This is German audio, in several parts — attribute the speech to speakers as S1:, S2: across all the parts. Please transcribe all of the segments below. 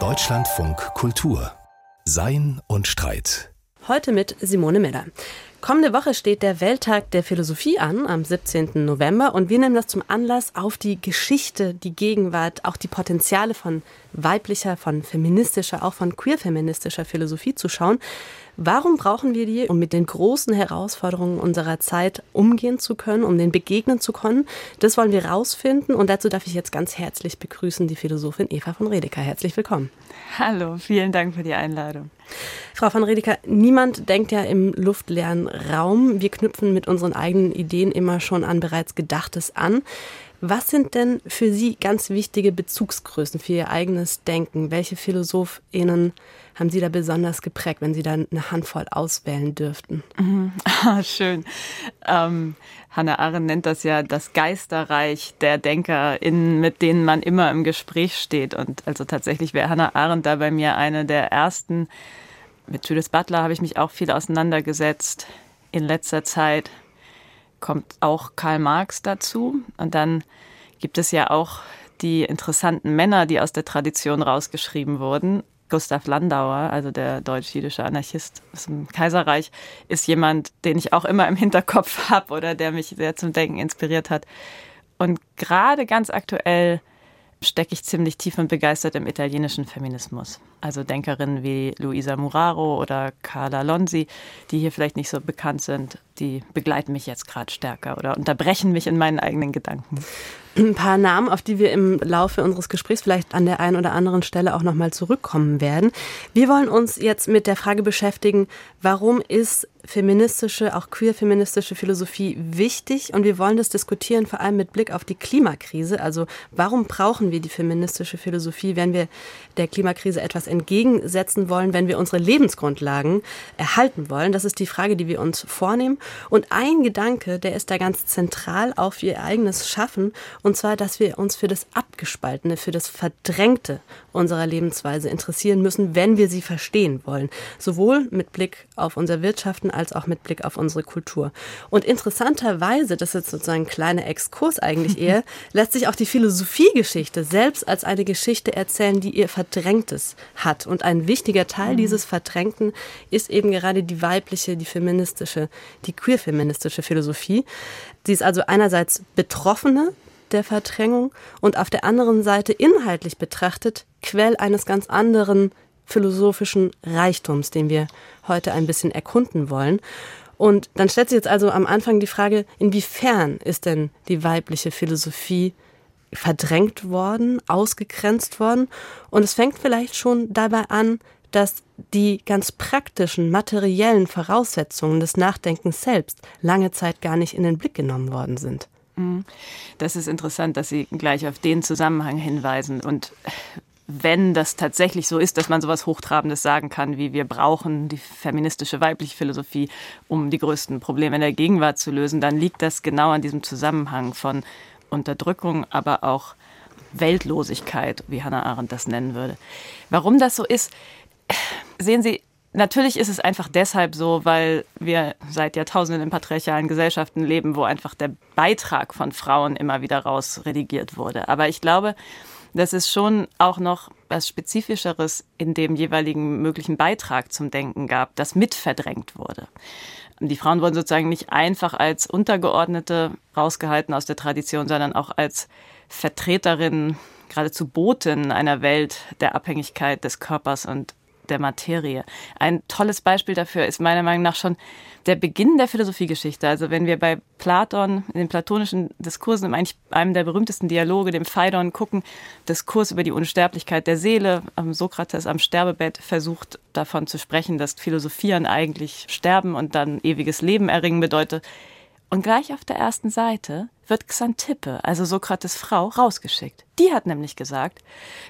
S1: Deutschlandfunk Kultur Sein und Streit.
S2: Heute mit Simone Miller. Kommende Woche steht der Welttag der Philosophie an, am 17. November, und wir nehmen das zum Anlass, auf die Geschichte, die Gegenwart, auch die Potenziale von weiblicher, von feministischer, auch von queer-feministischer Philosophie zu schauen. Warum brauchen wir die, um mit den großen Herausforderungen unserer Zeit umgehen zu können, um denen begegnen zu können? Das wollen wir rausfinden und dazu darf ich jetzt ganz herzlich begrüßen die Philosophin Eva von Redeker. Herzlich willkommen.
S3: Hallo, vielen Dank für die Einladung.
S2: Frau von Redeker, niemand denkt ja im luftleeren Raum. Wir knüpfen mit unseren eigenen Ideen immer schon an bereits Gedachtes an. Was sind denn für Sie ganz wichtige Bezugsgrößen für Ihr eigenes Denken? Welche PhilosophInnen haben Sie da besonders geprägt, wenn Sie da eine Handvoll auswählen dürften?
S3: Mhm. Ah, schön. Ähm, Hannah Arendt nennt das ja das Geisterreich der DenkerInnen, mit denen man immer im Gespräch steht. Und also tatsächlich wäre Hannah Arendt da bei mir eine der ersten. Mit Judith Butler habe ich mich auch viel auseinandergesetzt in letzter Zeit kommt auch Karl Marx dazu. Und dann gibt es ja auch die interessanten Männer, die aus der Tradition rausgeschrieben wurden. Gustav Landauer, also der deutsch-jüdische Anarchist aus dem Kaiserreich, ist jemand, den ich auch immer im Hinterkopf habe oder der mich sehr zum Denken inspiriert hat. Und gerade ganz aktuell stecke ich ziemlich tief und begeistert im italienischen Feminismus. Also Denkerinnen wie Luisa Muraro oder Carla Lonzi, die hier vielleicht nicht so bekannt sind, die begleiten mich jetzt gerade stärker oder unterbrechen mich in meinen eigenen Gedanken
S2: ein paar Namen, auf die wir im Laufe unseres Gesprächs vielleicht an der einen oder anderen Stelle auch nochmal zurückkommen werden. Wir wollen uns jetzt mit der Frage beschäftigen, warum ist feministische, auch queer-feministische Philosophie wichtig? Und wir wollen das diskutieren, vor allem mit Blick auf die Klimakrise. Also warum brauchen wir die feministische Philosophie, wenn wir der Klimakrise etwas entgegensetzen wollen, wenn wir unsere Lebensgrundlagen erhalten wollen? Das ist die Frage, die wir uns vornehmen. Und ein Gedanke, der ist da ganz zentral für ihr eigenes Schaffen und zwar, dass wir uns für das Abgespaltene, für das Verdrängte unserer Lebensweise interessieren müssen, wenn wir sie verstehen wollen. Sowohl mit Blick auf unser Wirtschaften als auch mit Blick auf unsere Kultur. Und interessanterweise, das ist jetzt sozusagen ein kleiner Exkurs eigentlich eher, lässt sich auch die Philosophiegeschichte selbst als eine Geschichte erzählen, die ihr Verdrängtes hat. Und ein wichtiger Teil mhm. dieses Verdrängten ist eben gerade die weibliche, die feministische, die queer-feministische Philosophie. Sie ist also einerseits Betroffene der Verdrängung und auf der anderen Seite inhaltlich betrachtet Quell eines ganz anderen philosophischen Reichtums, den wir heute ein bisschen erkunden wollen. Und dann stellt sich jetzt also am Anfang die Frage, inwiefern ist denn die weibliche Philosophie verdrängt worden, ausgegrenzt worden? Und es fängt vielleicht schon dabei an, dass die ganz praktischen, materiellen Voraussetzungen des Nachdenkens selbst lange Zeit gar nicht in den Blick genommen worden sind.
S3: Mhm. Das ist interessant, dass Sie gleich auf den Zusammenhang hinweisen. Und wenn das tatsächlich so ist, dass man sowas Hochtrabendes sagen kann, wie wir brauchen die feministische weibliche Philosophie, um die größten Probleme in der Gegenwart zu lösen, dann liegt das genau an diesem Zusammenhang von Unterdrückung, aber auch Weltlosigkeit, wie Hannah Arendt das nennen würde. Warum das so ist, sehen Sie, Natürlich ist es einfach deshalb so, weil wir seit Jahrtausenden in patriarchalen Gesellschaften leben, wo einfach der Beitrag von Frauen immer wieder rausredigiert wurde. Aber ich glaube, dass es schon auch noch was Spezifischeres in dem jeweiligen möglichen Beitrag zum Denken gab, das mit verdrängt wurde. Die Frauen wurden sozusagen nicht einfach als Untergeordnete rausgehalten aus der Tradition, sondern auch als Vertreterinnen, geradezu Boten einer Welt der Abhängigkeit des Körpers und der Materie. Ein tolles Beispiel dafür ist meiner Meinung nach schon der Beginn der Philosophiegeschichte. Also wenn wir bei Platon, in den platonischen Diskursen, eigentlich einem der berühmtesten Dialoge, dem Phaidon, gucken, Diskurs über die Unsterblichkeit der Seele, Sokrates am Sterbebett versucht davon zu sprechen, dass Philosophieren eigentlich sterben und dann ewiges Leben erringen bedeutet. Und gleich auf der ersten Seite wird Xantippe, also Sokrates Frau, rausgeschickt. Die hat nämlich gesagt,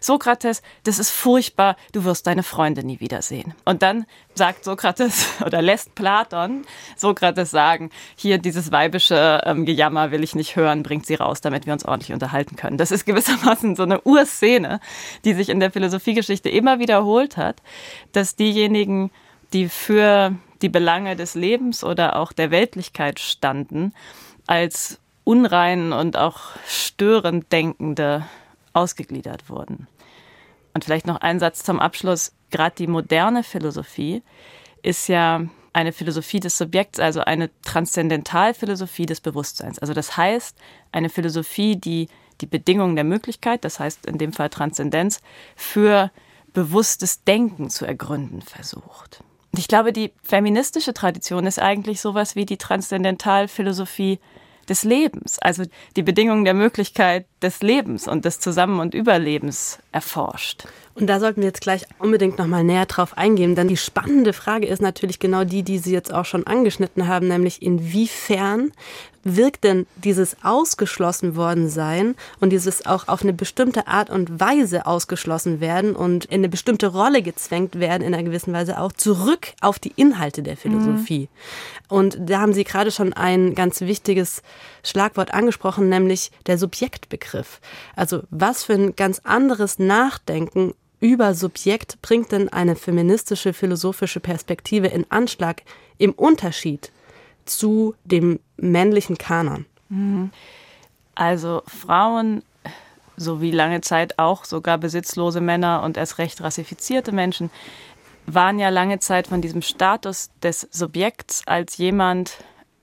S3: Sokrates, das ist furchtbar, du wirst deine Freunde nie wiedersehen. Und dann sagt Sokrates oder lässt Platon Sokrates sagen, hier dieses weibische ähm, Gejammer will ich nicht hören, bringt sie raus, damit wir uns ordentlich unterhalten können. Das ist gewissermaßen so eine Urszene, die sich in der Philosophiegeschichte immer wiederholt hat, dass diejenigen, die für die Belange des Lebens oder auch der Weltlichkeit standen, als unrein und auch störend denkende ausgegliedert wurden. Und vielleicht noch ein Satz zum Abschluss. Gerade die moderne Philosophie ist ja eine Philosophie des Subjekts, also eine Transzendentalphilosophie des Bewusstseins. Also das heißt, eine Philosophie, die die Bedingungen der Möglichkeit, das heißt in dem Fall Transzendenz, für bewusstes Denken zu ergründen versucht. Ich glaube, die feministische Tradition ist eigentlich sowas wie die Transzendentalphilosophie des Lebens, also die Bedingungen der Möglichkeit des Lebens und des Zusammen- und Überlebens erforscht.
S2: Und da sollten wir jetzt gleich unbedingt noch mal näher drauf eingehen, denn die spannende Frage ist natürlich genau die, die Sie jetzt auch schon angeschnitten haben, nämlich inwiefern wirkt denn dieses ausgeschlossen worden sein und dieses auch auf eine bestimmte Art und Weise ausgeschlossen werden und in eine bestimmte Rolle gezwängt werden, in einer gewissen Weise auch zurück auf die Inhalte der Philosophie. Mhm. Und da haben Sie gerade schon ein ganz wichtiges Schlagwort angesprochen, nämlich der Subjektbegriff. Also was für ein ganz anderes Nachdenken über Subjekt bringt denn eine feministische philosophische Perspektive in Anschlag im Unterschied zu dem männlichen Kanon?
S3: Mhm. Also Frauen sowie lange Zeit auch sogar besitzlose Männer und erst recht rassifizierte Menschen waren ja lange Zeit von diesem Status des Subjekts als jemand,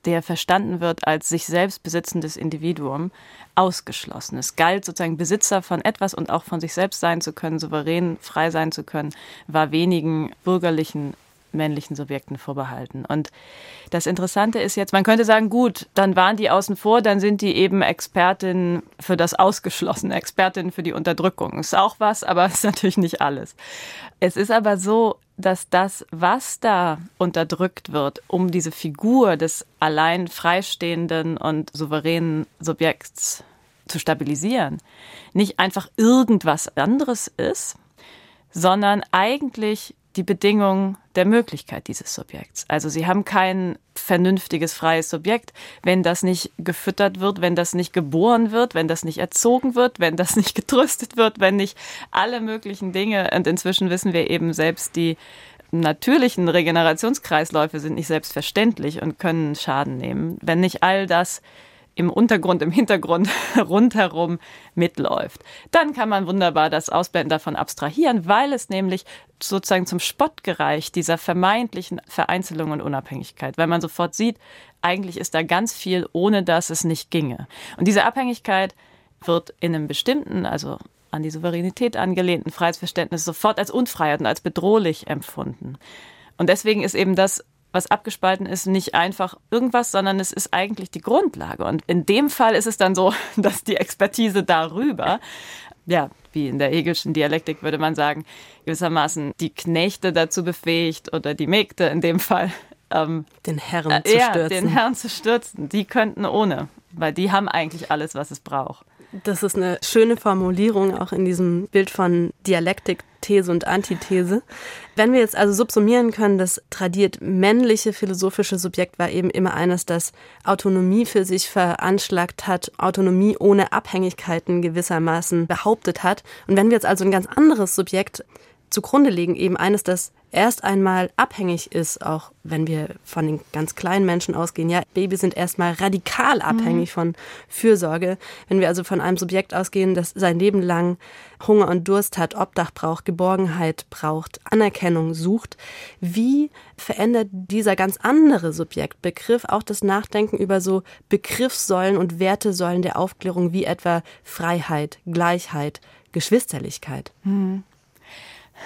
S3: der verstanden wird als sich selbst besitzendes Individuum, ausgeschlossen. Es galt sozusagen Besitzer von etwas und auch von sich selbst sein zu können, souverän, frei sein zu können, war wenigen bürgerlichen männlichen Subjekten vorbehalten. Und das Interessante ist jetzt, man könnte sagen, gut, dann waren die außen vor, dann sind die eben Expertinnen für das Ausgeschlossene, Expertinnen für die Unterdrückung. Ist auch was, aber ist natürlich nicht alles. Es ist aber so, dass das, was da unterdrückt wird, um diese Figur des allein freistehenden und souveränen Subjekts zu stabilisieren, nicht einfach irgendwas anderes ist, sondern eigentlich die Bedingung der Möglichkeit dieses Subjekts. Also sie haben kein vernünftiges, freies Subjekt, wenn das nicht gefüttert wird, wenn das nicht geboren wird, wenn das nicht erzogen wird, wenn das nicht getröstet wird, wenn nicht alle möglichen Dinge, und inzwischen wissen wir eben selbst die natürlichen Regenerationskreisläufe sind nicht selbstverständlich und können Schaden nehmen. Wenn nicht all das im Untergrund, im Hintergrund rundherum mitläuft. Dann kann man wunderbar das Ausblenden davon abstrahieren, weil es nämlich sozusagen zum Spott gereicht, dieser vermeintlichen Vereinzelung und Unabhängigkeit, weil man sofort sieht, eigentlich ist da ganz viel, ohne dass es nicht ginge. Und diese Abhängigkeit wird in einem bestimmten, also an die Souveränität angelehnten Freiheitsverständnis sofort als Unfreiheit und als bedrohlich empfunden. Und deswegen ist eben das was abgespalten ist, nicht einfach irgendwas, sondern es ist eigentlich die Grundlage. Und in dem Fall ist es dann so, dass die Expertise darüber, ja, wie in der Hegelschen Dialektik würde man sagen, gewissermaßen die Knechte dazu befähigt oder die Mägde in dem Fall.
S2: Ähm, den Herrn äh, zu
S3: ja,
S2: stürzen.
S3: den Herrn zu stürzen. Die könnten ohne, weil die haben eigentlich alles, was es braucht.
S2: Das ist eine schöne Formulierung auch in diesem Bild von Dialektik, These und Antithese. Wenn wir jetzt also subsumieren können, das tradiert männliche philosophische Subjekt war eben immer eines, das Autonomie für sich veranschlagt hat, Autonomie ohne Abhängigkeiten gewissermaßen behauptet hat. Und wenn wir jetzt also ein ganz anderes Subjekt zugrunde legen, eben eines, das erst einmal abhängig ist, auch wenn wir von den ganz kleinen Menschen ausgehen. Ja, Babys sind erstmal radikal abhängig mhm. von Fürsorge. Wenn wir also von einem Subjekt ausgehen, das sein Leben lang Hunger und Durst hat, Obdach braucht, Geborgenheit braucht, Anerkennung sucht, wie verändert dieser ganz andere Subjektbegriff auch das Nachdenken über so Begriffssäulen und Wertesäulen der Aufklärung wie etwa Freiheit, Gleichheit, Geschwisterlichkeit? Mhm.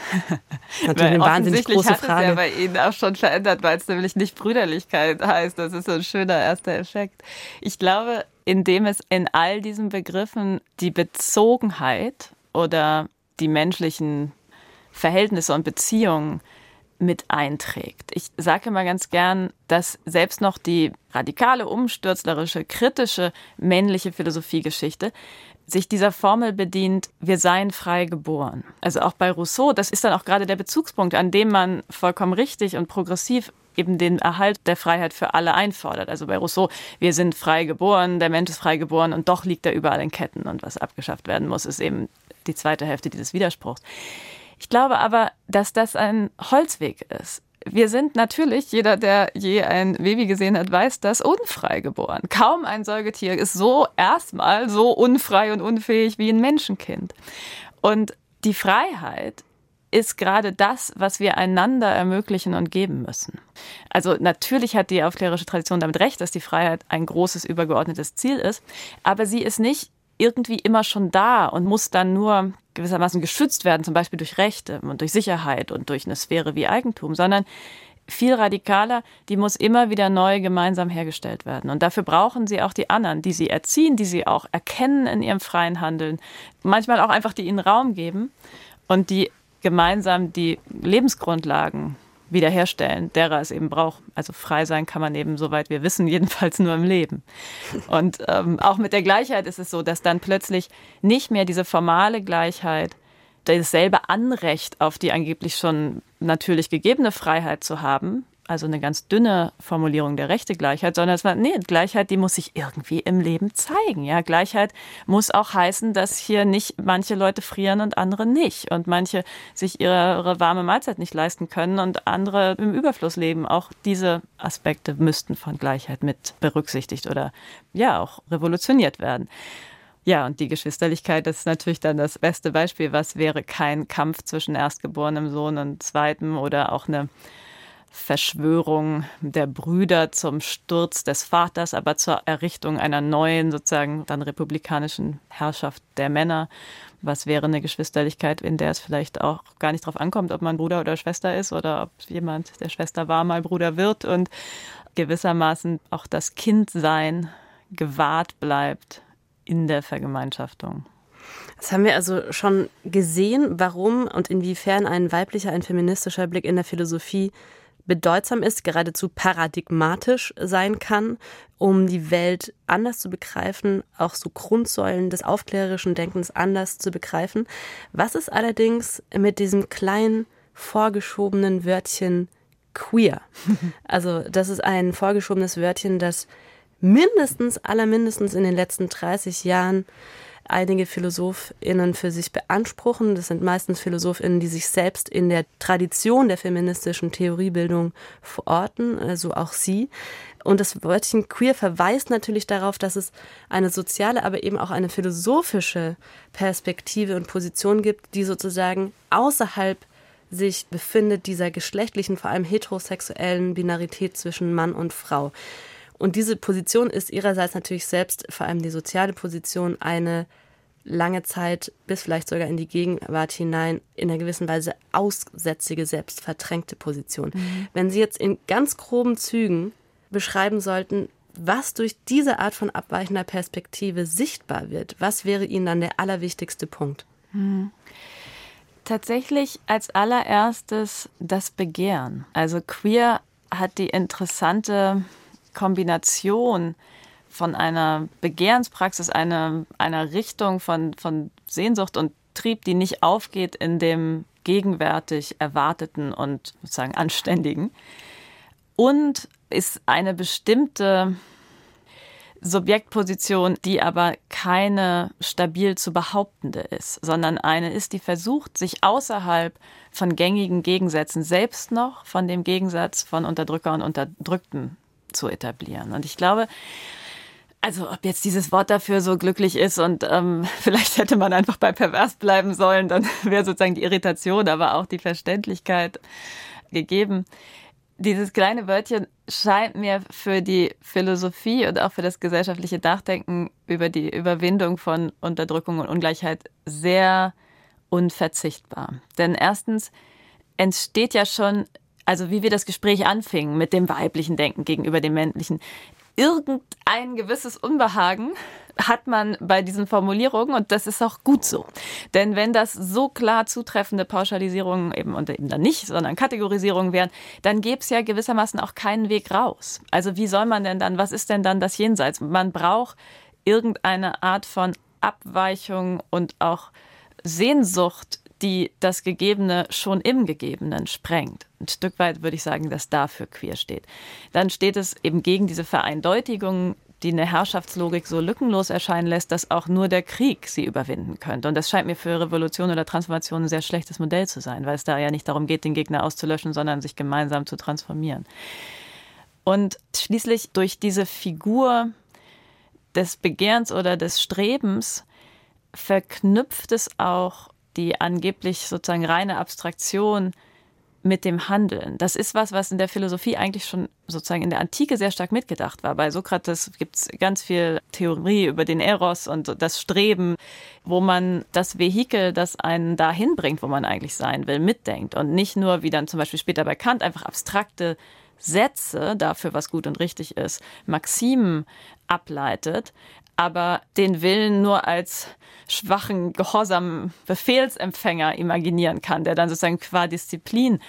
S3: Natürlich eine wahnsinnig große Frage. Hat es ja bei Ihnen auch schon verändert, weil es nämlich nicht Brüderlichkeit heißt. Das ist so ein schöner erster Effekt. Ich glaube, indem es in all diesen Begriffen die Bezogenheit oder die menschlichen Verhältnisse und Beziehungen mit einträgt. Ich sage immer ganz gern, dass selbst noch die radikale, umstürzlerische, kritische männliche Philosophiegeschichte sich dieser Formel bedient, wir seien frei geboren. Also auch bei Rousseau, das ist dann auch gerade der Bezugspunkt, an dem man vollkommen richtig und progressiv eben den Erhalt der Freiheit für alle einfordert. Also bei Rousseau, wir sind frei geboren, der Mensch ist frei geboren und doch liegt er überall in Ketten und was abgeschafft werden muss, ist eben die zweite Hälfte dieses Widerspruchs. Ich glaube aber, dass das ein Holzweg ist. Wir sind natürlich, jeder, der je ein Baby gesehen hat, weiß das, unfrei geboren. Kaum ein Säugetier ist so erstmal so unfrei und unfähig wie ein Menschenkind. Und die Freiheit ist gerade das, was wir einander ermöglichen und geben müssen. Also natürlich hat die aufklärerische Tradition damit recht, dass die Freiheit ein großes übergeordnetes Ziel ist, aber sie ist nicht irgendwie immer schon da und muss dann nur gewissermaßen geschützt werden, zum Beispiel durch Rechte und durch Sicherheit und durch eine Sphäre wie Eigentum, sondern viel radikaler, die muss immer wieder neu gemeinsam hergestellt werden. Und dafür brauchen sie auch die anderen, die sie erziehen, die sie auch erkennen in ihrem freien Handeln, manchmal auch einfach die ihnen Raum geben und die gemeinsam die Lebensgrundlagen wiederherstellen, derer es eben braucht. Also frei sein kann man eben, soweit wir wissen, jedenfalls nur im Leben. Und ähm, auch mit der Gleichheit ist es so, dass dann plötzlich nicht mehr diese formale Gleichheit dasselbe Anrecht auf die angeblich schon natürlich gegebene Freiheit zu haben, also eine ganz dünne Formulierung der Rechtegleichheit, sondern es war, nee, Gleichheit, die muss sich irgendwie im Leben zeigen. Ja, Gleichheit muss auch heißen, dass hier nicht manche Leute frieren und andere nicht und manche sich ihre warme Mahlzeit nicht leisten können und andere im Überfluss leben. Auch diese Aspekte müssten von Gleichheit mit berücksichtigt oder ja auch revolutioniert werden. Ja, und die Geschwisterlichkeit ist natürlich dann das beste Beispiel. Was wäre kein Kampf zwischen erstgeborenem Sohn und zweitem oder auch eine Verschwörung der Brüder zum Sturz des Vaters, aber zur Errichtung einer neuen, sozusagen dann republikanischen Herrschaft der Männer. Was wäre eine Geschwisterlichkeit, in der es vielleicht auch gar nicht darauf ankommt, ob man Bruder oder Schwester ist oder ob jemand, der Schwester war, mal Bruder wird und gewissermaßen auch das Kindsein gewahrt bleibt in der Vergemeinschaftung.
S2: Das haben wir also schon gesehen, warum und inwiefern ein weiblicher, ein feministischer Blick in der Philosophie bedeutsam ist, geradezu paradigmatisch sein kann, um die Welt anders zu begreifen, auch so Grundsäulen des aufklärerischen Denkens anders zu begreifen. Was ist allerdings mit diesem kleinen vorgeschobenen Wörtchen queer? Also das ist ein vorgeschobenes Wörtchen, das mindestens, allermindestens in den letzten 30 Jahren einige PhilosophInnen für sich beanspruchen. Das sind meistens PhilosophInnen, die sich selbst in der Tradition der feministischen Theoriebildung verorten, also auch sie. Und das Wörtchen queer verweist natürlich darauf, dass es eine soziale, aber eben auch eine philosophische Perspektive und Position gibt, die sozusagen außerhalb sich befindet dieser geschlechtlichen, vor allem heterosexuellen Binarität zwischen Mann und Frau. Und diese Position ist ihrerseits natürlich selbst, vor allem die soziale Position, eine lange Zeit bis vielleicht sogar in die Gegenwart hinein in einer gewissen Weise aussätzige, selbstverdrängte Position. Mhm. Wenn Sie jetzt in ganz groben Zügen beschreiben sollten, was durch diese Art von abweichender Perspektive sichtbar wird, was wäre Ihnen dann der allerwichtigste Punkt? Mhm.
S3: Tatsächlich als allererstes das Begehren. Also queer hat die interessante Kombination von einer Begehrenspraxis, einer, einer Richtung von, von Sehnsucht und Trieb, die nicht aufgeht in dem gegenwärtig Erwarteten und sozusagen Anständigen. Und ist eine bestimmte Subjektposition, die aber keine stabil zu behauptende ist, sondern eine ist, die versucht, sich außerhalb von gängigen Gegensätzen selbst noch von dem Gegensatz von Unterdrücker und Unterdrückten zu etablieren. Und ich glaube, also ob jetzt dieses Wort dafür so glücklich ist und ähm, vielleicht hätte man einfach bei pervers bleiben sollen, dann wäre sozusagen die Irritation, aber auch die Verständlichkeit gegeben. Dieses kleine Wörtchen scheint mir für die Philosophie und auch für das gesellschaftliche Nachdenken über die Überwindung von Unterdrückung und Ungleichheit sehr unverzichtbar. Denn erstens entsteht ja schon also wie wir das Gespräch anfingen mit dem weiblichen Denken gegenüber dem männlichen, irgendein gewisses Unbehagen hat man bei diesen Formulierungen und das ist auch gut so. Denn wenn das so klar zutreffende Pauschalisierungen eben und eben dann nicht, sondern Kategorisierungen wären, dann gäbe es ja gewissermaßen auch keinen Weg raus. Also wie soll man denn dann, was ist denn dann das Jenseits? Man braucht irgendeine Art von Abweichung und auch Sehnsucht die das Gegebene schon im Gegebenen sprengt. Ein Stück weit würde ich sagen, dass dafür queer steht. Dann steht es eben gegen diese Vereindeutigung, die eine Herrschaftslogik so lückenlos erscheinen lässt, dass auch nur der Krieg sie überwinden könnte. Und das scheint mir für Revolution oder Transformation ein sehr schlechtes Modell zu sein, weil es da ja nicht darum geht, den Gegner auszulöschen, sondern sich gemeinsam zu transformieren. Und schließlich durch diese Figur des Begehrens oder des Strebens verknüpft es auch die angeblich sozusagen reine Abstraktion mit dem Handeln. Das ist was, was in der Philosophie eigentlich schon sozusagen in der Antike sehr stark mitgedacht war. Bei Sokrates gibt es ganz viel Theorie über den Eros und das Streben, wo man das Vehikel, das einen dahin bringt, wo man eigentlich sein will, mitdenkt und nicht nur, wie dann zum Beispiel später bei Kant, einfach abstrakte Sätze dafür, was gut und richtig ist, Maximen ableitet, aber den Willen nur als schwachen, gehorsamen Befehlsempfänger imaginieren kann, der dann sozusagen qua Disziplin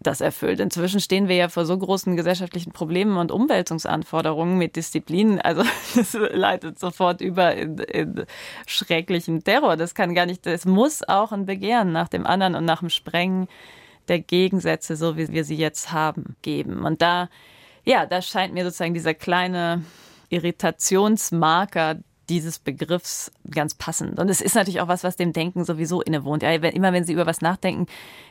S3: das erfüllt. Inzwischen stehen wir ja vor so großen gesellschaftlichen Problemen und Umwälzungsanforderungen mit Disziplin. Also das leitet sofort über in, in schrecklichen Terror. Das kann gar nicht, es muss auch ein Begehren nach dem anderen und nach dem Sprengen der Gegensätze, so wie wir sie jetzt haben, geben. Und da, ja, da scheint mir sozusagen dieser kleine Irritationsmarker dieses Begriffs ganz passend. Und es ist natürlich auch was, was dem Denken sowieso innewohnt. Ja, immer wenn Sie über was nachdenken,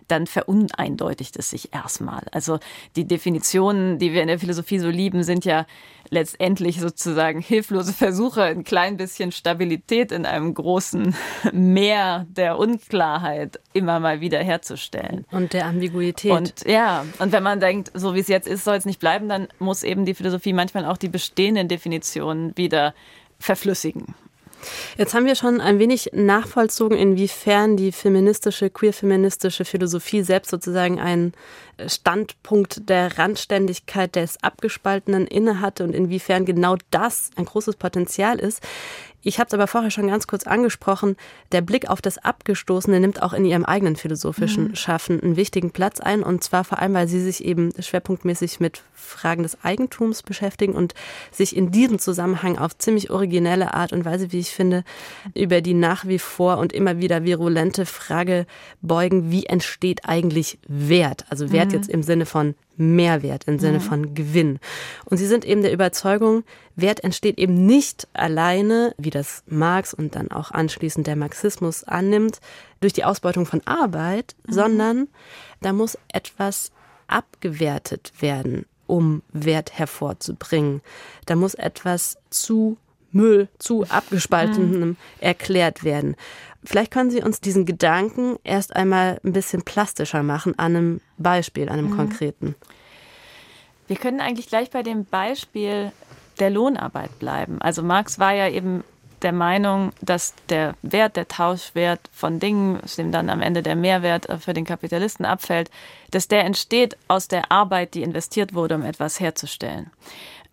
S3: dann veruneindeutigt es sich erstmal. Also die Definitionen, die wir in der Philosophie so lieben, sind ja letztendlich sozusagen hilflose Versuche, ein klein bisschen Stabilität in einem großen Meer der Unklarheit immer mal wieder herzustellen.
S2: Und der Ambiguität.
S3: Und ja, und wenn man denkt, so wie es jetzt ist, soll es nicht bleiben, dann muss eben die Philosophie manchmal auch die bestehenden Definitionen wieder verflüssigen.
S2: Jetzt haben wir schon ein wenig nachvollzogen, inwiefern die feministische, queer-feministische Philosophie selbst sozusagen einen Standpunkt der Randständigkeit des Abgespaltenen innehatte und inwiefern genau das ein großes Potenzial ist. Ich habe es aber vorher schon ganz kurz angesprochen. Der Blick auf das Abgestoßene nimmt auch in ihrem eigenen philosophischen mhm. Schaffen einen wichtigen Platz ein. Und zwar vor allem, weil sie sich eben schwerpunktmäßig mit Fragen des Eigentums beschäftigen und sich in diesem Zusammenhang auf ziemlich originelle Art und Weise, wie ich finde, über die nach wie vor und immer wieder virulente Frage beugen, wie entsteht eigentlich Wert? Also Wert mhm. jetzt im Sinne von Mehrwert im Sinne mhm. von Gewinn. Und sie sind eben der Überzeugung, Wert entsteht eben nicht alleine, wie das Marx und dann auch anschließend der Marxismus annimmt, durch die Ausbeutung von Arbeit, mhm. sondern da muss etwas abgewertet werden, um Wert hervorzubringen. Da muss etwas zu Müll, zu abgespaltenem mhm. erklärt werden. Vielleicht können Sie uns diesen Gedanken erst einmal ein bisschen plastischer machen an einem Beispiel, an einem mhm. konkreten.
S3: Wir können eigentlich gleich bei dem Beispiel der Lohnarbeit bleiben. Also Marx war ja eben der Meinung, dass der Wert, der Tauschwert von Dingen, aus dem dann am Ende der Mehrwert für den Kapitalisten abfällt, dass der entsteht aus der Arbeit, die investiert wurde, um etwas herzustellen.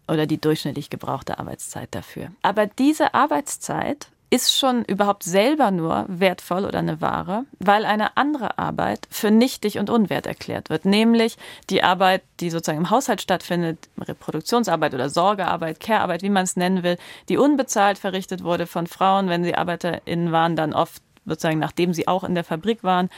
S3: Oder die durchschnittlich gebrauchte Arbeitszeit dafür. Aber diese Arbeitszeit ist schon überhaupt selber nur wertvoll oder eine Ware, weil eine andere Arbeit für nichtig und unwert erklärt wird, nämlich die Arbeit, die sozusagen im Haushalt stattfindet, Reproduktionsarbeit oder Sorgearbeit, Care-Arbeit, wie man es nennen will, die unbezahlt verrichtet wurde von Frauen, wenn sie ArbeiterInnen waren, dann oft sozusagen nachdem sie auch in der Fabrik waren,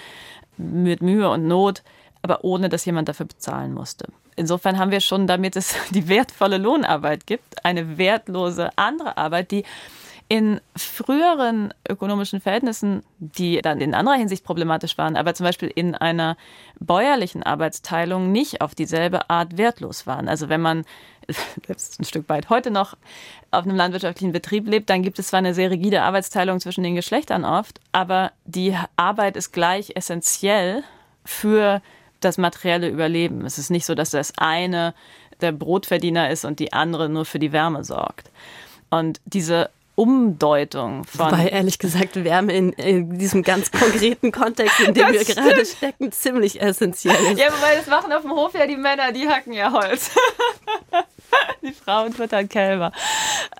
S3: mit Mühe und Not, aber ohne dass jemand dafür bezahlen musste. Insofern haben wir schon, damit es die wertvolle Lohnarbeit gibt, eine wertlose andere Arbeit, die in früheren ökonomischen Verhältnissen, die dann in anderer Hinsicht problematisch waren, aber zum Beispiel in einer bäuerlichen Arbeitsteilung nicht auf dieselbe Art wertlos waren. Also wenn man selbst ein Stück weit heute noch auf einem landwirtschaftlichen Betrieb lebt, dann gibt es zwar eine sehr rigide Arbeitsteilung zwischen den Geschlechtern oft, aber die Arbeit ist gleich essentiell für das materielle Überleben. Es ist nicht so, dass das eine der Brotverdiener ist und die andere nur für die Wärme sorgt. Und diese Umdeutung von.
S2: Wobei ehrlich gesagt Wärme in, in diesem ganz konkreten Kontext, in dem wir stimmt. gerade stecken, ziemlich essentiell ist.
S3: Ja, wobei das machen auf dem Hof ja die Männer, die hacken ja Holz. die Frauen füttern Kälber.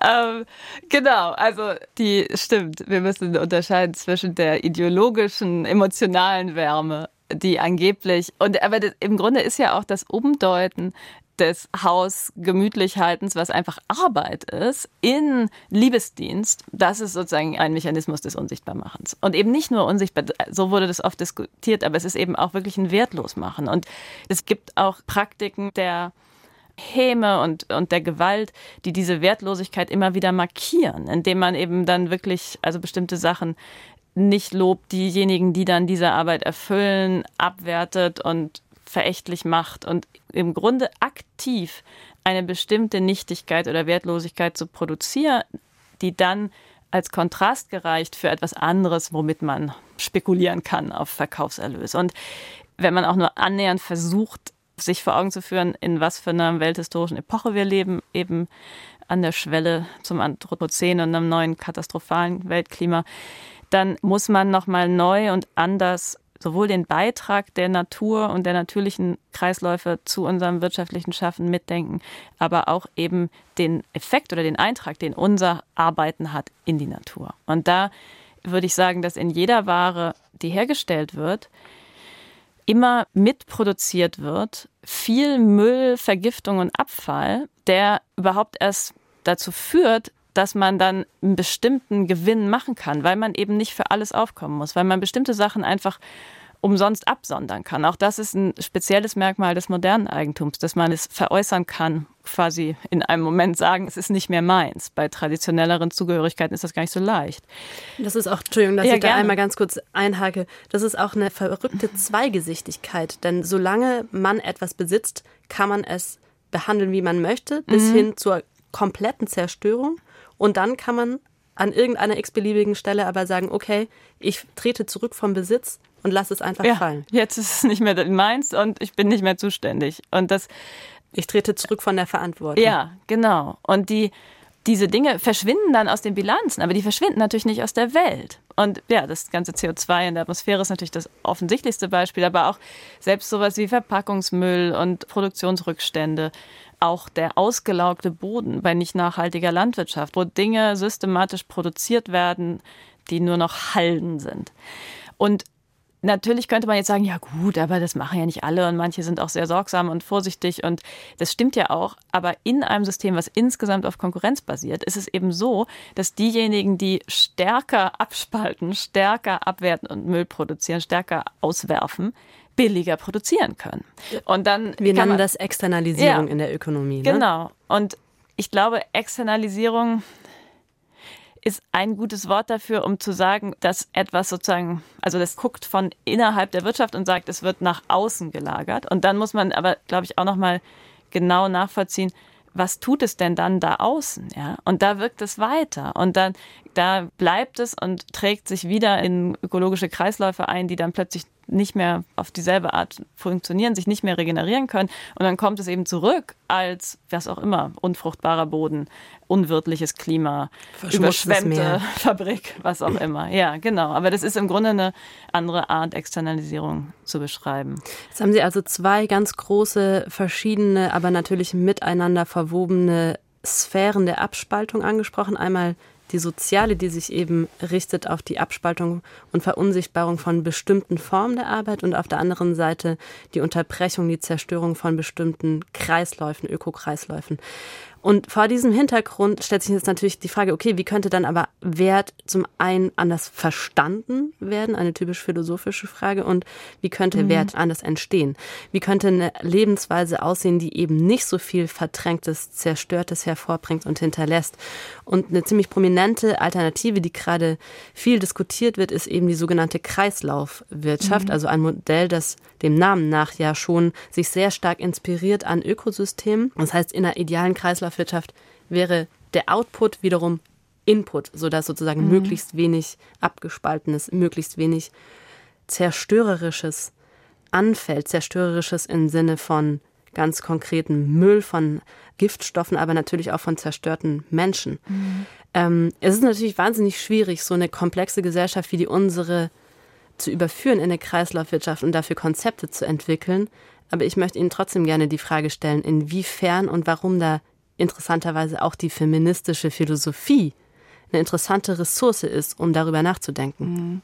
S3: Ähm, genau, also die stimmt. Wir müssen unterscheiden zwischen der ideologischen, emotionalen Wärme die angeblich und aber das, im Grunde ist ja auch das Umdeuten des Haus gemütlich haltens, was einfach Arbeit ist, in Liebesdienst, das ist sozusagen ein Mechanismus des Unsichtbarmachens. Und eben nicht nur unsichtbar, so wurde das oft diskutiert, aber es ist eben auch wirklich ein Wertlosmachen. Und es gibt auch Praktiken der Häme und, und der Gewalt, die diese Wertlosigkeit immer wieder markieren, indem man eben dann wirklich, also bestimmte Sachen nicht lobt, diejenigen, die dann diese Arbeit erfüllen, abwertet und verächtlich macht und im Grunde aktiv eine bestimmte Nichtigkeit oder Wertlosigkeit zu produzieren, die dann als Kontrast gereicht für etwas anderes, womit man spekulieren kann auf Verkaufserlöse. Und wenn man auch nur annähernd versucht, sich vor Augen zu führen, in was für einer welthistorischen Epoche wir leben, eben an der Schwelle zum Anthropozän und einem neuen katastrophalen Weltklima, dann muss man nochmal neu und anders sowohl den Beitrag der Natur und der natürlichen Kreisläufe zu unserem wirtschaftlichen Schaffen mitdenken, aber auch eben den Effekt oder den Eintrag, den unser Arbeiten hat in die Natur. Und da würde ich sagen, dass in jeder Ware, die hergestellt wird, immer mitproduziert wird, viel Müll, Vergiftung und Abfall, der überhaupt erst dazu führt, dass man dann einen bestimmten Gewinn machen kann, weil man eben nicht für alles aufkommen muss, weil man bestimmte Sachen einfach umsonst absondern kann. Auch das ist ein spezielles Merkmal des modernen Eigentums, dass man es veräußern kann, quasi in einem Moment sagen, es ist nicht mehr meins. Bei traditionelleren Zugehörigkeiten ist das gar nicht so leicht.
S2: Das ist auch, Entschuldigung, dass ja, ich da einmal ganz kurz einhake, das ist auch eine verrückte Zweigesichtigkeit. Denn solange man etwas besitzt, kann man es behandeln, wie man möchte, bis mhm. hin zur kompletten Zerstörung. Und dann kann man an irgendeiner x-beliebigen Stelle aber sagen, okay, ich trete zurück vom Besitz und lasse es einfach
S3: ja,
S2: fallen.
S3: Jetzt ist es nicht mehr meins und ich bin nicht mehr zuständig. Und das.
S2: Ich trete zurück von der Verantwortung.
S3: Ja, genau. Und die, diese Dinge verschwinden dann aus den Bilanzen, aber die verschwinden natürlich nicht aus der Welt. Und ja, das ganze CO2 in der Atmosphäre ist natürlich das offensichtlichste Beispiel, aber auch selbst sowas wie Verpackungsmüll und Produktionsrückstände auch der ausgelaugte Boden bei nicht nachhaltiger Landwirtschaft, wo Dinge systematisch produziert werden, die nur noch Halden sind. Und Natürlich könnte man jetzt sagen, ja gut, aber das machen ja nicht alle und manche sind auch sehr sorgsam und vorsichtig und das stimmt ja auch. Aber in einem System, was insgesamt auf Konkurrenz basiert, ist es eben so, dass diejenigen, die stärker abspalten, stärker abwerten und Müll produzieren, stärker auswerfen, billiger produzieren können.
S2: Und dann wir nennen man, das Externalisierung ja, in der Ökonomie.
S3: Ne? Genau. Und ich glaube, Externalisierung ist ein gutes Wort dafür, um zu sagen, dass etwas sozusagen, also das guckt von innerhalb der Wirtschaft und sagt, es wird nach außen gelagert. Und dann muss man aber, glaube ich, auch noch mal genau nachvollziehen, was tut es denn dann da außen? Ja? Und da wirkt es weiter. Und dann da bleibt es und trägt sich wieder in ökologische Kreisläufe ein, die dann plötzlich nicht mehr auf dieselbe Art funktionieren, sich nicht mehr regenerieren können. Und dann kommt es eben zurück als, was auch immer, unfruchtbarer Boden, unwirtliches Klima, überschwemmte Fabrik, was auch immer. Ja, genau. Aber das ist im Grunde eine andere Art, Externalisierung zu beschreiben.
S2: Jetzt haben Sie also zwei ganz große, verschiedene, aber natürlich miteinander verwobene Sphären der Abspaltung angesprochen. Einmal die soziale, die sich eben richtet auf die Abspaltung und Verunsichtbarung von bestimmten Formen der Arbeit und auf der anderen Seite die Unterbrechung, die Zerstörung von bestimmten Kreisläufen, Ökokreisläufen. Und vor diesem Hintergrund stellt sich jetzt natürlich die Frage, okay, wie könnte dann aber Wert zum einen anders verstanden werden, eine typisch philosophische Frage, und wie könnte mhm. Wert anders entstehen? Wie könnte eine Lebensweise aussehen, die eben nicht so viel Verdrängtes, Zerstörtes hervorbringt und hinterlässt? Und eine ziemlich prominente Alternative, die gerade viel diskutiert wird, ist eben die sogenannte Kreislaufwirtschaft, mhm. also ein Modell, das dem Namen nach ja schon sich sehr stark inspiriert an Ökosystemen. Das heißt, in einer idealen Kreislauf Kreislaufwirtschaft wäre der Output wiederum Input, sodass sozusagen mhm. möglichst wenig abgespaltenes, möglichst wenig zerstörerisches anfällt, zerstörerisches im Sinne von ganz konkreten Müll, von Giftstoffen, aber natürlich auch von zerstörten Menschen. Mhm. Ähm, es ist natürlich wahnsinnig schwierig, so eine komplexe Gesellschaft wie die unsere zu überführen in eine Kreislaufwirtschaft und dafür Konzepte zu entwickeln. Aber ich möchte Ihnen trotzdem gerne die Frage stellen, inwiefern und warum da interessanterweise auch die feministische Philosophie eine interessante Ressource ist, um darüber nachzudenken. Mhm.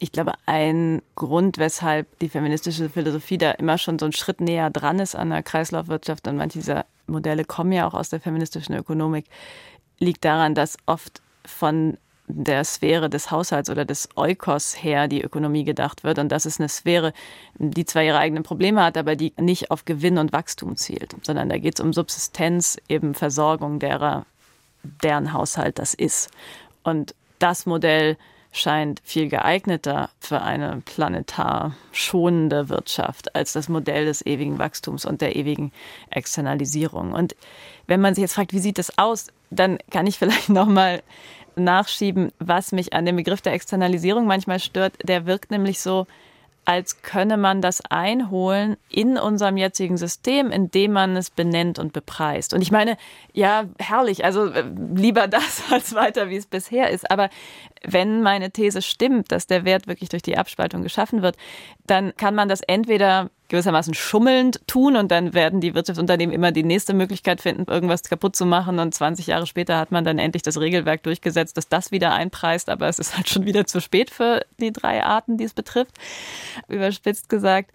S3: Ich glaube, ein Grund, weshalb die feministische Philosophie da immer schon so einen Schritt näher dran ist an der Kreislaufwirtschaft und manche dieser Modelle kommen ja auch aus der feministischen Ökonomik, liegt daran, dass oft von der Sphäre des Haushalts oder des Eukos her die Ökonomie gedacht wird. Und das ist eine Sphäre, die zwar ihre eigenen Probleme hat, aber die nicht auf Gewinn und Wachstum zielt, sondern da geht es um Subsistenz, eben Versorgung derer, deren Haushalt das ist. Und das Modell scheint viel geeigneter für eine planetar schonende Wirtschaft als das Modell des ewigen Wachstums und der ewigen Externalisierung. Und wenn man sich jetzt fragt, wie sieht das aus, dann kann ich vielleicht noch mal nachschieben, was mich an dem Begriff der Externalisierung manchmal stört. Der wirkt nämlich so, als könne man das einholen in unserem jetzigen System, indem man es benennt und bepreist. Und ich meine, ja, herrlich, also äh, lieber das als weiter, wie es bisher ist. Aber wenn meine These stimmt, dass der Wert wirklich durch die Abspaltung geschaffen wird, dann kann man das entweder gewissermaßen schummelnd tun und dann werden die Wirtschaftsunternehmen immer die nächste Möglichkeit finden, irgendwas kaputt zu machen und 20 Jahre später hat man dann endlich das Regelwerk durchgesetzt, dass das wieder einpreist, aber es ist halt schon wieder zu spät für die drei Arten, die es betrifft, überspitzt gesagt.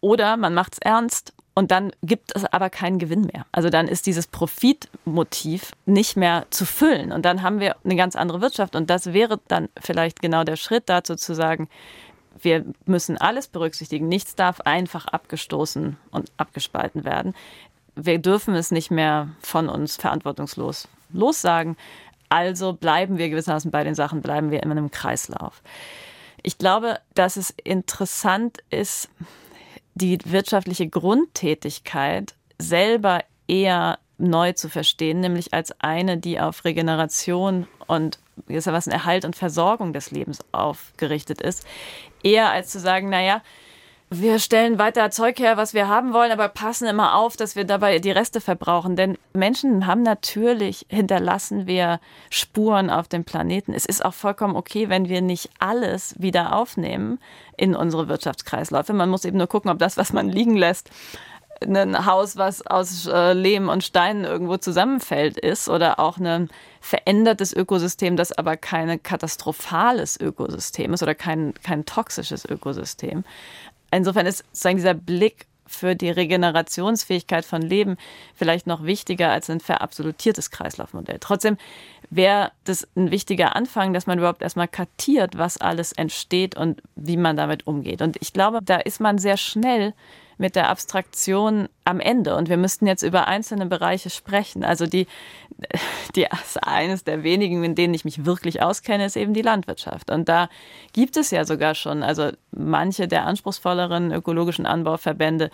S3: Oder man macht es ernst und dann gibt es aber keinen Gewinn mehr. Also dann ist dieses Profitmotiv nicht mehr zu füllen. Und dann haben wir eine ganz andere Wirtschaft. Und das wäre dann vielleicht genau der Schritt dazu zu sagen, wir müssen alles berücksichtigen. Nichts darf einfach abgestoßen und abgespalten werden. Wir dürfen es nicht mehr von uns verantwortungslos lossagen. Also bleiben wir gewissermaßen bei den Sachen, bleiben wir immer einem Kreislauf. Ich glaube, dass es interessant ist, die wirtschaftliche Grundtätigkeit selber eher neu zu verstehen, nämlich als eine, die auf Regeneration und gewissermaßen Erhalt und Versorgung des Lebens aufgerichtet ist, eher als zu sagen, naja, wir stellen weiter Zeug her, was wir haben wollen, aber passen immer auf, dass wir dabei die Reste verbrauchen. Denn Menschen haben natürlich, hinterlassen wir Spuren auf dem Planeten. Es ist auch vollkommen okay, wenn wir nicht alles wieder aufnehmen in unsere Wirtschaftskreisläufe. Man muss eben nur gucken, ob das, was man liegen lässt, ein Haus, was aus äh, Lehm und Steinen irgendwo zusammenfällt, ist oder auch ein verändertes Ökosystem, das aber kein katastrophales Ökosystem ist oder kein, kein toxisches Ökosystem. Insofern ist sozusagen dieser Blick für die Regenerationsfähigkeit von Leben vielleicht noch wichtiger als ein verabsolutiertes Kreislaufmodell. Trotzdem wäre das ein wichtiger Anfang, dass man überhaupt erstmal kartiert, was alles entsteht und wie man damit umgeht. Und ich glaube, da ist man sehr schnell mit der Abstraktion am Ende. Und wir müssten jetzt über einzelne Bereiche sprechen. Also die, die eines der wenigen, in denen ich mich wirklich auskenne, ist eben die Landwirtschaft. Und da gibt es ja sogar schon, also manche der anspruchsvolleren ökologischen Anbauverbände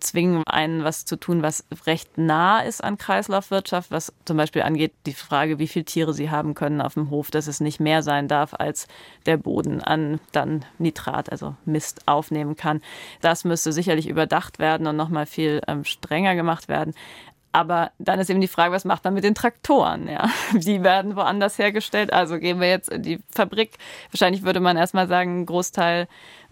S3: zwingen einen, was zu tun, was recht nah ist an Kreislaufwirtschaft, was zum Beispiel angeht die Frage, wie viele Tiere sie haben können auf dem Hof, dass es nicht mehr sein darf, als der Boden an dann Nitrat, also Mist, aufnehmen kann. Das müsste sicherlich überdacht werden und nochmal viel ähm, strenger gemacht werden. Aber dann ist eben die Frage, was macht man mit den Traktoren? Ja? Die werden woanders hergestellt. Also gehen wir jetzt in die Fabrik. Wahrscheinlich würde man erstmal sagen, ein Großteil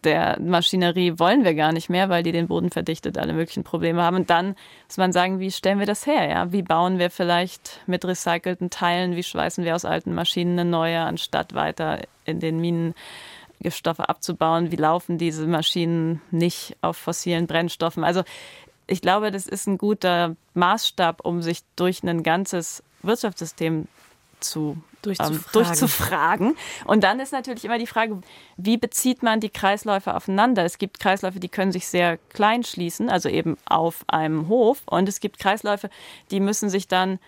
S3: der Maschinerie wollen wir gar nicht mehr, weil die den Boden verdichtet, alle möglichen Probleme haben. Und dann muss man sagen, wie stellen wir das her? Ja? Wie bauen wir vielleicht mit recycelten Teilen, wie schweißen wir aus alten Maschinen eine neue, anstatt weiter in den Minen Giftstoffe abzubauen? Wie laufen diese Maschinen nicht auf fossilen Brennstoffen? Also ich glaube, das ist ein guter Maßstab, um sich durch ein ganzes Wirtschaftssystem zu durchzufragen. Ähm, durchzufragen. Und dann ist natürlich immer die Frage, wie bezieht man die Kreisläufe aufeinander? Es gibt Kreisläufe, die können sich sehr klein schließen, also eben auf einem Hof. Und es gibt Kreisläufe, die müssen sich dann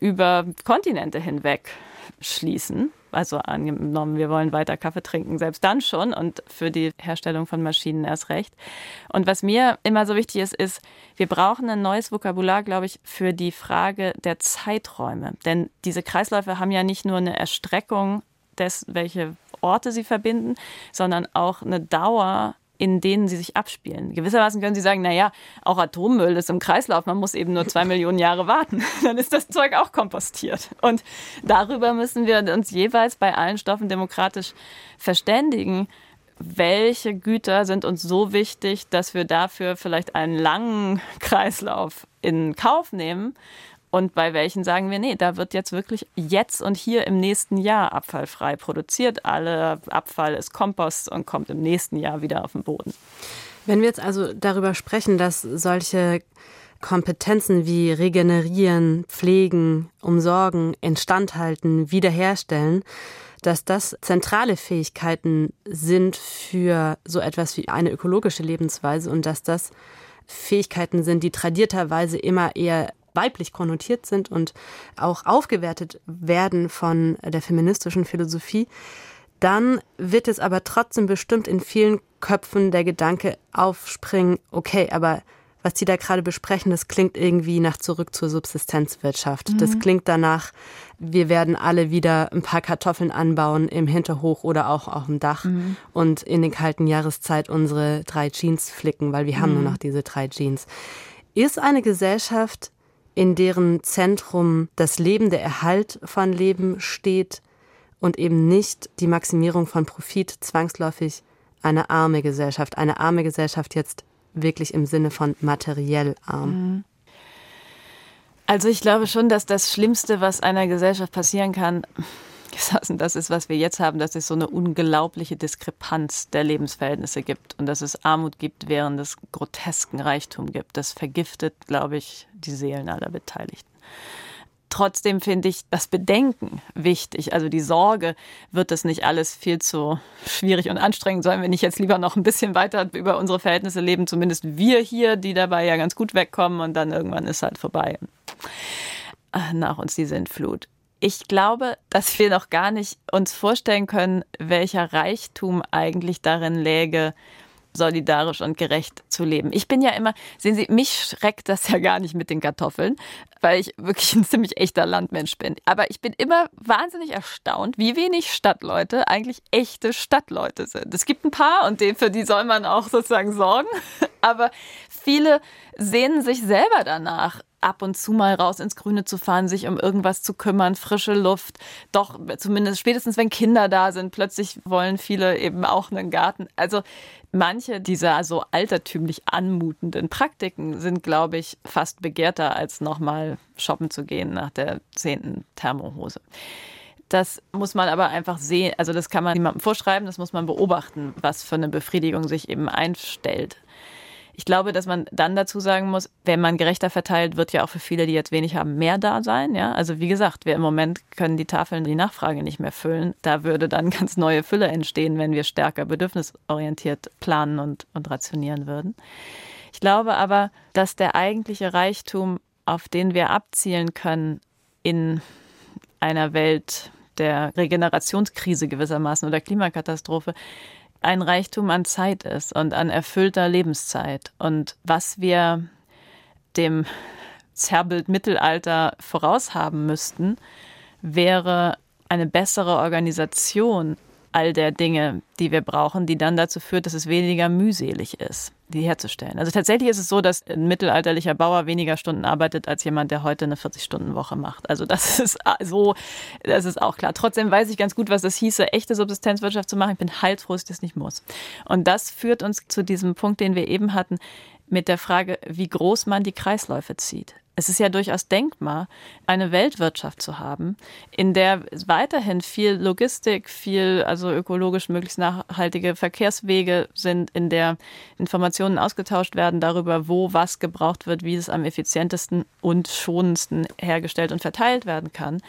S3: über Kontinente hinweg schließen. Also angenommen, wir wollen weiter Kaffee trinken, selbst dann schon und für die Herstellung von Maschinen erst recht. Und was mir immer so wichtig ist, ist, wir brauchen ein neues Vokabular, glaube ich, für die Frage der Zeiträume. Denn diese Kreisläufe haben ja nicht nur eine Erstreckung des, welche Orte sie verbinden, sondern auch eine Dauer, in denen sie sich abspielen. Gewissermaßen können Sie sagen, naja, auch Atommüll ist im Kreislauf, man muss eben nur zwei Millionen Jahre warten. Dann ist das Zeug auch kompostiert. Und darüber müssen wir uns jeweils bei allen Stoffen demokratisch verständigen. Welche Güter sind uns so wichtig, dass wir dafür vielleicht einen langen Kreislauf in Kauf nehmen und bei welchen sagen wir, nee, da wird jetzt wirklich jetzt und hier im nächsten Jahr abfallfrei produziert. Alle Abfall ist Kompost und kommt im nächsten Jahr wieder auf den Boden.
S2: Wenn wir jetzt also darüber sprechen, dass solche Kompetenzen wie regenerieren, pflegen, umsorgen, instandhalten, wiederherstellen, dass das zentrale Fähigkeiten sind für so etwas wie eine ökologische Lebensweise und dass das Fähigkeiten sind, die tradierterweise immer eher weiblich konnotiert sind und auch aufgewertet werden von der feministischen Philosophie, dann wird es aber trotzdem bestimmt in vielen Köpfen der Gedanke aufspringen, okay, aber was die da gerade besprechen, das klingt irgendwie nach zurück zur Subsistenzwirtschaft. Mhm. Das klingt danach, wir werden alle wieder ein paar Kartoffeln anbauen im Hinterhoch oder auch auf dem Dach mhm. und in den kalten Jahreszeit unsere drei Jeans flicken, weil wir mhm. haben nur mhm. noch diese drei Jeans. Ist eine Gesellschaft, in deren Zentrum das Leben, der Erhalt von Leben steht und eben nicht die Maximierung von Profit zwangsläufig eine arme Gesellschaft. Eine arme Gesellschaft jetzt wirklich im Sinne von materiell arm. Mhm.
S3: Also ich glaube schon, dass das Schlimmste, was einer Gesellschaft passieren kann, das ist, was wir jetzt haben, dass es so eine unglaubliche Diskrepanz der Lebensverhältnisse gibt und dass es Armut gibt, während es grotesken Reichtum gibt. Das vergiftet, glaube ich, die Seelen aller Beteiligten. Trotzdem finde ich das Bedenken wichtig. Also die Sorge, wird das nicht alles viel zu schwierig und anstrengend, sollen wir nicht jetzt lieber noch ein bisschen weiter über unsere Verhältnisse leben, zumindest wir hier, die dabei ja ganz gut wegkommen und dann irgendwann ist halt vorbei. Nach uns die Sintflut. Ich glaube, dass wir noch gar nicht uns vorstellen können, welcher Reichtum eigentlich darin läge, solidarisch und gerecht zu leben. Ich bin ja immer, sehen Sie, mich schreckt das ja gar nicht mit den Kartoffeln, weil ich wirklich ein ziemlich echter Landmensch bin. Aber ich bin immer wahnsinnig erstaunt, wie wenig Stadtleute eigentlich echte Stadtleute sind. Es gibt ein paar und für die soll man auch sozusagen sorgen. Aber viele sehnen sich selber danach, ab und zu mal raus ins Grüne zu fahren, sich um irgendwas zu kümmern, frische Luft. Doch zumindest spätestens, wenn Kinder da sind, plötzlich wollen viele eben auch einen Garten. Also manche dieser so altertümlich anmutenden Praktiken sind, glaube ich, fast begehrter, als nochmal shoppen zu gehen nach der zehnten Thermohose. Das muss man aber einfach sehen, also das kann man niemandem vorschreiben, das muss man beobachten, was für eine Befriedigung sich eben einstellt. Ich glaube, dass man dann dazu sagen muss, wenn man gerechter verteilt, wird ja auch für viele, die jetzt wenig haben, mehr da sein. Ja? Also wie gesagt, wir im Moment können die Tafeln die Nachfrage nicht mehr füllen. Da würde dann ganz neue Fülle entstehen, wenn wir stärker bedürfnisorientiert planen und, und rationieren würden. Ich glaube aber, dass der eigentliche Reichtum, auf den wir abzielen können in einer Welt der Regenerationskrise gewissermaßen oder Klimakatastrophe, ein Reichtum an Zeit ist und an erfüllter Lebenszeit. Und was wir dem Zerrbild Mittelalter voraushaben müssten, wäre eine bessere Organisation all der Dinge, die wir brauchen, die dann dazu führt, dass es weniger mühselig ist, die herzustellen. Also tatsächlich ist es so, dass ein mittelalterlicher Bauer weniger Stunden arbeitet als jemand, der heute eine 40-Stunden-Woche macht. Also das ist so, das ist auch klar. Trotzdem weiß ich ganz gut, was das hieße, echte Subsistenzwirtschaft zu machen. Ich bin heilfroh, dass ich das nicht muss. Und das führt uns zu diesem Punkt, den wir eben hatten, mit der Frage, wie groß man die Kreisläufe zieht. Es ist ja durchaus denkbar, eine Weltwirtschaft zu haben, in der weiterhin viel Logistik, viel also ökologisch möglichst nachhaltige Verkehrswege sind, in der Informationen ausgetauscht werden darüber, wo was gebraucht wird, wie es am effizientesten und schonendsten hergestellt und verteilt werden kann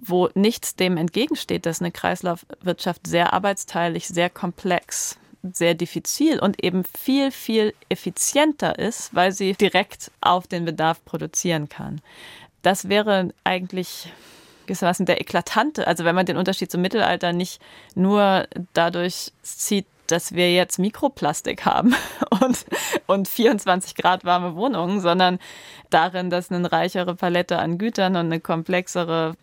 S3: wo nichts dem entgegensteht, dass eine Kreislaufwirtschaft sehr arbeitsteilig, sehr komplex sehr diffizil und eben viel, viel effizienter ist, weil sie direkt auf den Bedarf produzieren kann. Das wäre eigentlich gewissermaßen der eklatante, also wenn man den Unterschied zum Mittelalter nicht nur dadurch zieht, dass wir jetzt Mikroplastik haben und, und 24 Grad warme Wohnungen, sondern darin, dass eine reichere Palette an Gütern und eine komplexere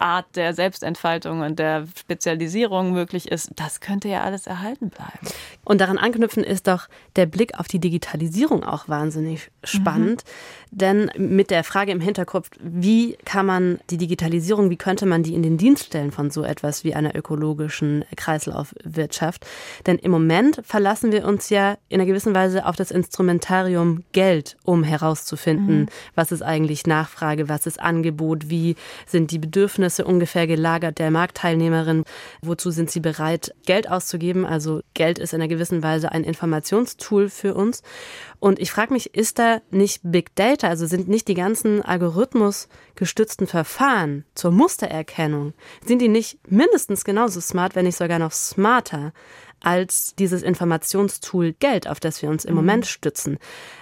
S3: Art der Selbstentfaltung und der Spezialisierung möglich ist, das könnte ja alles erhalten bleiben.
S2: Und daran anknüpfen ist doch der Blick auf die Digitalisierung auch wahnsinnig spannend. Mhm. Denn mit der Frage im Hinterkopf, wie kann man die Digitalisierung, wie könnte man die in den Dienst stellen von so etwas wie einer ökologischen Kreislaufwirtschaft? Denn im Moment verlassen wir uns ja in einer gewissen Weise auf das Instrumentarium Geld, um herauszufinden, mhm. was ist eigentlich Nachfrage, was ist Angebot, wie sind die Bedürfnisse Bedürfnisse ungefähr gelagert der Marktteilnehmerin? Wozu sind sie bereit, Geld auszugeben? Also Geld ist in einer gewissen Weise ein Informationstool für uns. Und ich frage mich, ist da nicht Big Data, also sind nicht die ganzen algorithmusgestützten Verfahren zur Mustererkennung, sind die nicht mindestens genauso smart, wenn nicht sogar noch smarter? Als dieses Informationstool Geld, auf das wir uns im mhm. Moment stützen.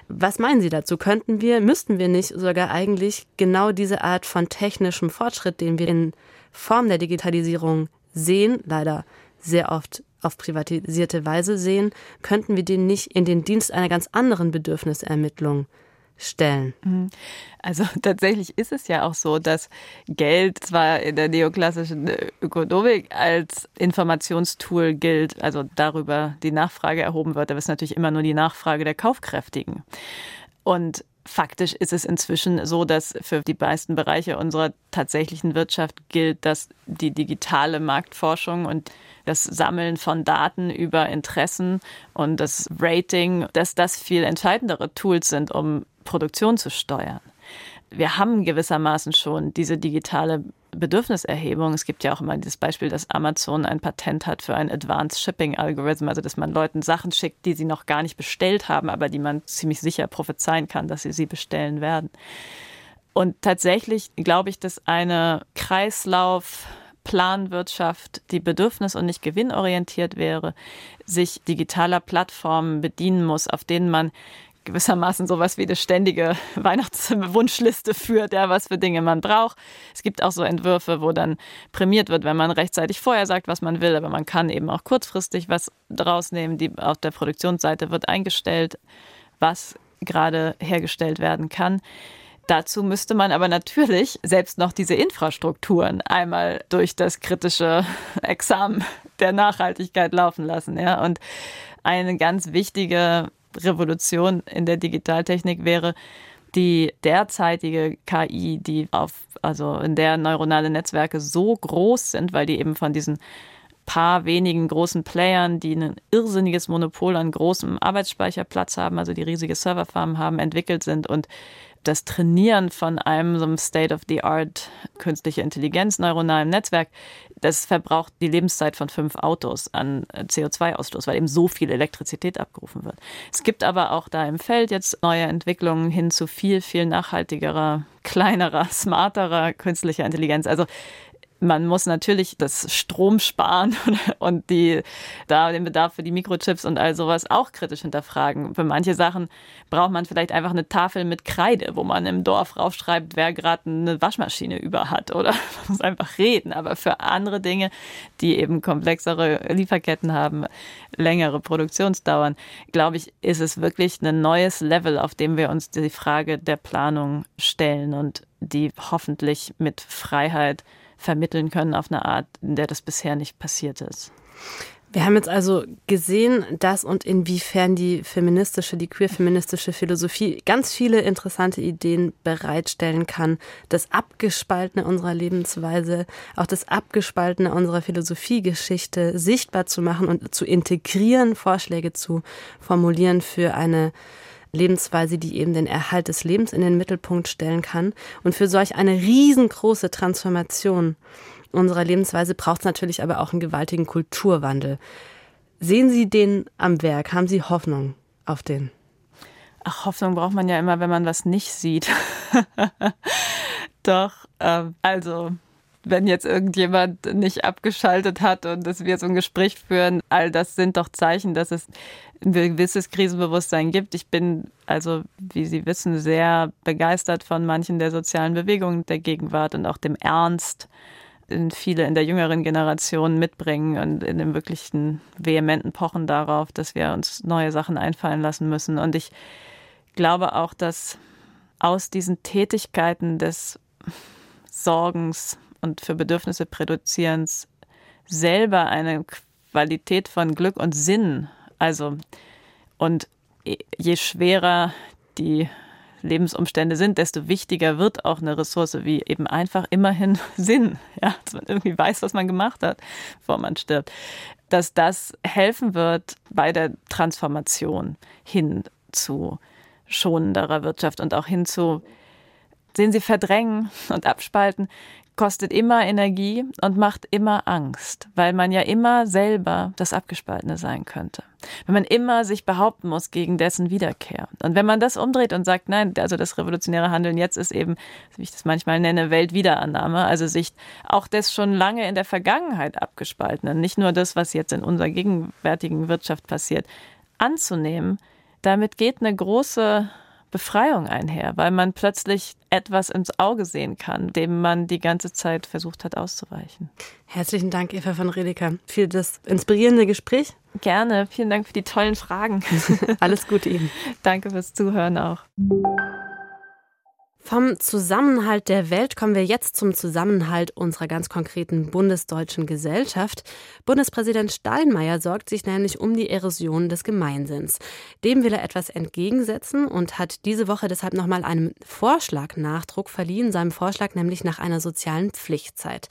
S2: Was meinen Sie dazu? Könnten wir, müssten wir nicht sogar eigentlich genau diese Art von technischem Fortschritt, den wir in Form der Digitalisierung sehen, leider sehr oft auf privatisierte Weise sehen, könnten wir den nicht in den Dienst einer ganz anderen Bedürfnisermittlung stellen. Mhm.
S3: Also tatsächlich ist es ja auch so, dass Geld zwar in der neoklassischen Ökonomik als Informationstool gilt, also darüber die Nachfrage erhoben wird, aber es ist natürlich immer nur die Nachfrage der Kaufkräftigen. Und faktisch ist es inzwischen so, dass für die meisten Bereiche unserer tatsächlichen Wirtschaft gilt, dass die digitale Marktforschung und das Sammeln von Daten über Interessen und das Rating, dass das viel entscheidendere Tools sind, um Produktion zu steuern. Wir haben gewissermaßen schon diese digitale Bedürfniserhebung. Es gibt ja auch immer dieses Beispiel, dass Amazon ein Patent hat für ein Advanced Shipping Algorithm, also dass man Leuten Sachen schickt, die sie noch gar nicht bestellt haben, aber die man ziemlich sicher prophezeien kann, dass sie sie bestellen werden. Und tatsächlich glaube ich, dass eine Kreislauf Planwirtschaft, die bedürfnis- und nicht gewinnorientiert wäre, sich digitaler Plattformen bedienen muss, auf denen man gewissermaßen sowas wie eine ständige Weihnachtswunschliste führt, ja, was für Dinge man braucht. Es gibt auch so Entwürfe, wo dann prämiert wird, wenn man rechtzeitig vorher sagt, was man will, aber man kann eben auch kurzfristig was draus nehmen. Die, auf der Produktionsseite wird eingestellt, was gerade hergestellt werden kann. Dazu müsste man aber natürlich selbst noch diese Infrastrukturen einmal durch das kritische Examen der Nachhaltigkeit laufen lassen. Ja? Und eine ganz wichtige Revolution in der Digitaltechnik wäre die derzeitige KI, die auf, also in der neuronale Netzwerke so groß sind, weil die eben von diesen paar wenigen großen Playern, die ein irrsinniges Monopol an großem Arbeitsspeicherplatz haben, also die riesige Serverfarmen haben, entwickelt sind und das Trainieren von einem so einem State-of-the-Art künstliche Intelligenz neuronalen Netzwerk, das verbraucht die Lebenszeit von fünf Autos an CO2-Ausstoß, weil eben so viel Elektrizität abgerufen wird. Es gibt aber auch da im Feld jetzt neue Entwicklungen hin zu viel, viel nachhaltigerer, kleinerer, smarterer künstlicher Intelligenz. Also man muss natürlich das Strom sparen und die, da den Bedarf für die Mikrochips und all sowas auch kritisch hinterfragen. Für manche Sachen braucht man vielleicht einfach eine Tafel mit Kreide, wo man im Dorf raufschreibt, wer gerade eine Waschmaschine über hat oder man muss einfach reden. Aber für andere Dinge, die eben komplexere Lieferketten haben, längere Produktionsdauern, glaube ich, ist es wirklich ein neues Level, auf dem wir uns die Frage der Planung stellen und die hoffentlich mit Freiheit vermitteln können auf eine Art, in der das bisher nicht passiert ist.
S2: Wir haben jetzt also gesehen, dass und inwiefern die feministische, die queer-feministische Philosophie ganz viele interessante Ideen bereitstellen kann. Das Abgespaltene unserer Lebensweise, auch das Abgespaltene unserer Philosophiegeschichte sichtbar zu machen und zu integrieren, Vorschläge zu formulieren für eine Lebensweise, die eben den Erhalt des Lebens in den Mittelpunkt stellen kann. Und für solch eine riesengroße Transformation unserer Lebensweise braucht es natürlich aber auch einen gewaltigen Kulturwandel. Sehen Sie den am Werk? Haben Sie Hoffnung auf den?
S3: Ach, Hoffnung braucht man ja immer, wenn man was nicht sieht. Doch, ähm, also wenn jetzt irgendjemand nicht abgeschaltet hat und dass wir so ein Gespräch führen, all das sind doch Zeichen, dass es ein gewisses Krisenbewusstsein gibt. Ich bin also, wie Sie wissen, sehr begeistert von manchen der sozialen Bewegungen der Gegenwart und auch dem Ernst, den viele in der jüngeren Generation mitbringen und in dem wirklichen vehementen Pochen darauf, dass wir uns neue Sachen einfallen lassen müssen. Und ich glaube auch, dass aus diesen Tätigkeiten des Sorgens und für Bedürfnisse Präduzierens selber eine Qualität von Glück und Sinn. Also, und je schwerer die Lebensumstände sind, desto wichtiger wird auch eine Ressource wie eben einfach immerhin Sinn, ja, dass man irgendwie weiß, was man gemacht hat, bevor man stirbt. Dass das helfen wird bei der Transformation hin zu schonenderer Wirtschaft und auch hin zu, sehen Sie, verdrängen und abspalten kostet immer Energie und macht immer Angst, weil man ja immer selber das Abgespaltene sein könnte. Wenn man immer sich behaupten muss gegen dessen Wiederkehr. Und wenn man das umdreht und sagt, nein, also das revolutionäre Handeln jetzt ist eben, wie ich das manchmal nenne, Weltwiederannahme, also sich auch das schon lange in der Vergangenheit abgespaltene, nicht nur das, was jetzt in unserer gegenwärtigen Wirtschaft passiert, anzunehmen, damit geht eine große Befreiung einher, weil man plötzlich etwas ins Auge sehen kann, dem man die ganze Zeit versucht hat auszuweichen.
S2: Herzlichen Dank, Eva von Redeker, für das inspirierende Gespräch.
S3: Gerne. Vielen Dank für die tollen Fragen.
S2: Alles Gute Ihnen.
S3: Danke fürs Zuhören auch.
S2: Vom Zusammenhalt der Welt kommen wir jetzt zum Zusammenhalt unserer ganz konkreten bundesdeutschen Gesellschaft. Bundespräsident Steinmeier sorgt sich nämlich um die Erosion des Gemeinsinns. Dem will er etwas entgegensetzen und hat diese Woche deshalb nochmal einem Vorschlag Nachdruck verliehen, seinem Vorschlag nämlich nach einer sozialen Pflichtzeit.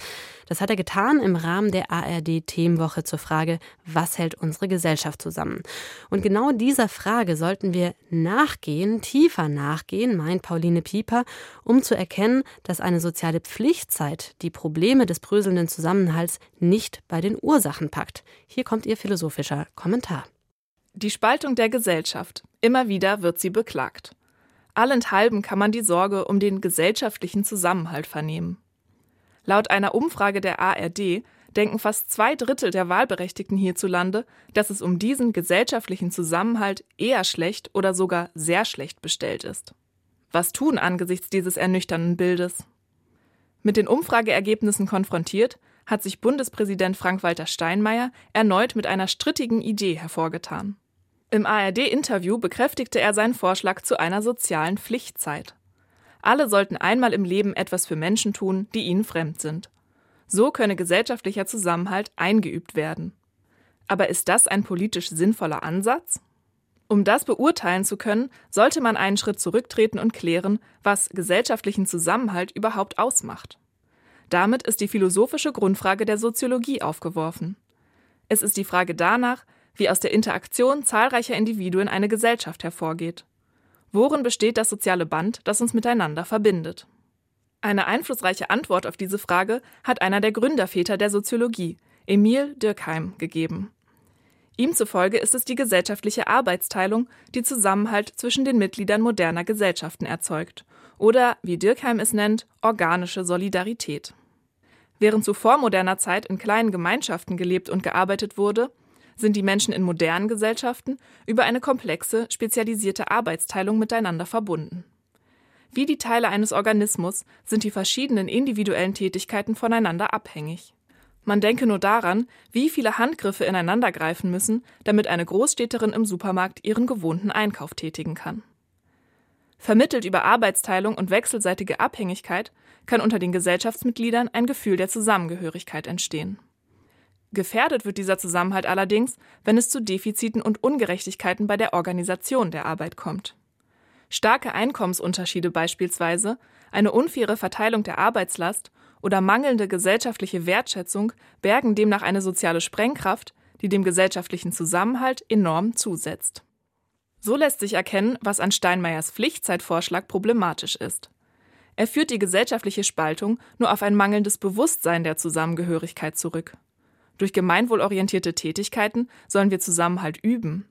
S2: Das hat er getan im Rahmen der ARD-Themenwoche zur Frage, was hält unsere Gesellschaft zusammen? Und genau dieser Frage sollten wir nachgehen, tiefer nachgehen, meint Pauline Pieper, um zu erkennen, dass eine soziale Pflichtzeit die Probleme des bröselnden Zusammenhalts nicht bei den Ursachen packt. Hier kommt ihr philosophischer Kommentar.
S4: Die Spaltung der Gesellschaft. Immer wieder wird sie beklagt. Allenthalben kann man die Sorge um den gesellschaftlichen Zusammenhalt vernehmen. Laut einer Umfrage der ARD denken fast zwei Drittel der Wahlberechtigten hierzulande, dass es um diesen gesellschaftlichen Zusammenhalt eher schlecht oder sogar sehr schlecht bestellt ist. Was tun angesichts dieses ernüchternden Bildes? Mit den Umfrageergebnissen konfrontiert, hat sich Bundespräsident Frank-Walter Steinmeier erneut mit einer strittigen Idee hervorgetan. Im ARD-Interview bekräftigte er seinen Vorschlag zu einer sozialen Pflichtzeit. Alle sollten einmal im Leben etwas für Menschen tun, die ihnen fremd sind. So könne gesellschaftlicher Zusammenhalt eingeübt werden. Aber ist das ein politisch sinnvoller Ansatz? Um das beurteilen zu können, sollte man einen Schritt zurücktreten und klären, was gesellschaftlichen Zusammenhalt überhaupt ausmacht. Damit ist die philosophische Grundfrage der Soziologie aufgeworfen. Es ist die Frage danach, wie aus der Interaktion zahlreicher Individuen eine Gesellschaft hervorgeht. Worin besteht das soziale Band, das uns miteinander verbindet? Eine einflussreiche Antwort auf diese Frage hat einer der Gründerväter der Soziologie, Emil Durkheim, gegeben. Ihm zufolge ist es die gesellschaftliche Arbeitsteilung, die Zusammenhalt zwischen den Mitgliedern moderner Gesellschaften erzeugt, oder, wie Durkheim es nennt, organische Solidarität. Während zuvor moderner Zeit in kleinen Gemeinschaften gelebt und gearbeitet wurde, sind die Menschen in modernen Gesellschaften über eine komplexe, spezialisierte Arbeitsteilung miteinander verbunden. Wie die Teile eines Organismus sind die verschiedenen individuellen Tätigkeiten voneinander abhängig. Man denke nur daran, wie viele Handgriffe ineinander greifen müssen, damit eine Großstädterin im Supermarkt ihren gewohnten Einkauf tätigen kann. Vermittelt über Arbeitsteilung und wechselseitige Abhängigkeit kann unter den Gesellschaftsmitgliedern ein Gefühl der Zusammengehörigkeit entstehen. Gefährdet wird dieser Zusammenhalt allerdings, wenn es zu Defiziten und Ungerechtigkeiten bei der Organisation der Arbeit kommt. Starke Einkommensunterschiede beispielsweise, eine unfaire Verteilung der Arbeitslast oder mangelnde gesellschaftliche Wertschätzung bergen demnach eine soziale Sprengkraft, die dem gesellschaftlichen Zusammenhalt enorm zusetzt. So lässt sich erkennen, was an Steinmeiers Pflichtzeitvorschlag problematisch ist. Er führt die gesellschaftliche Spaltung nur auf ein mangelndes Bewusstsein der Zusammengehörigkeit zurück. Durch gemeinwohlorientierte Tätigkeiten sollen wir Zusammenhalt üben.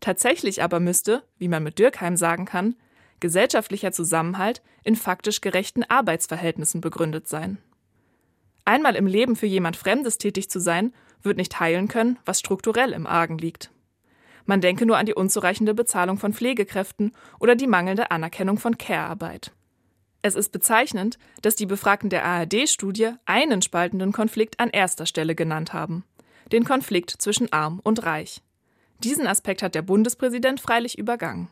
S4: Tatsächlich aber müsste, wie man mit Dürkheim sagen kann, gesellschaftlicher Zusammenhalt in faktisch gerechten Arbeitsverhältnissen begründet sein. Einmal im Leben für jemand Fremdes tätig zu sein, wird nicht heilen können, was strukturell im Argen liegt. Man denke nur an die unzureichende Bezahlung von Pflegekräften oder die mangelnde Anerkennung von Care-Arbeit. Es ist bezeichnend, dass die Befragten der ARD-Studie einen spaltenden Konflikt an erster Stelle genannt haben: den Konflikt zwischen Arm und Reich. Diesen Aspekt hat der Bundespräsident freilich übergangen.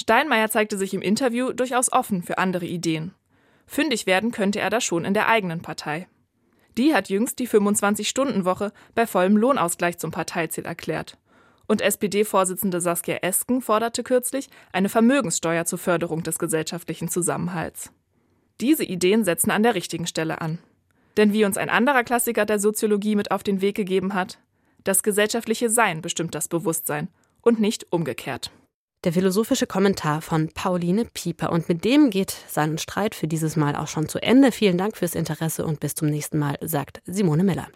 S4: Steinmeier zeigte sich im Interview durchaus offen für andere Ideen. Fündig werden könnte er da schon in der eigenen Partei. Die hat jüngst die 25-Stunden-Woche bei vollem Lohnausgleich zum Parteiziel erklärt. Und SPD-Vorsitzende Saskia Esken forderte kürzlich eine Vermögenssteuer zur Förderung des gesellschaftlichen Zusammenhalts. Diese Ideen setzen an der richtigen Stelle an. Denn wie uns ein anderer Klassiker der Soziologie mit auf den Weg gegeben hat, das gesellschaftliche Sein bestimmt das Bewusstsein und nicht umgekehrt.
S2: Der philosophische Kommentar von Pauline Pieper. Und mit dem geht sein Streit für dieses Mal auch schon zu Ende. Vielen Dank fürs Interesse und bis zum nächsten Mal, sagt Simone Miller.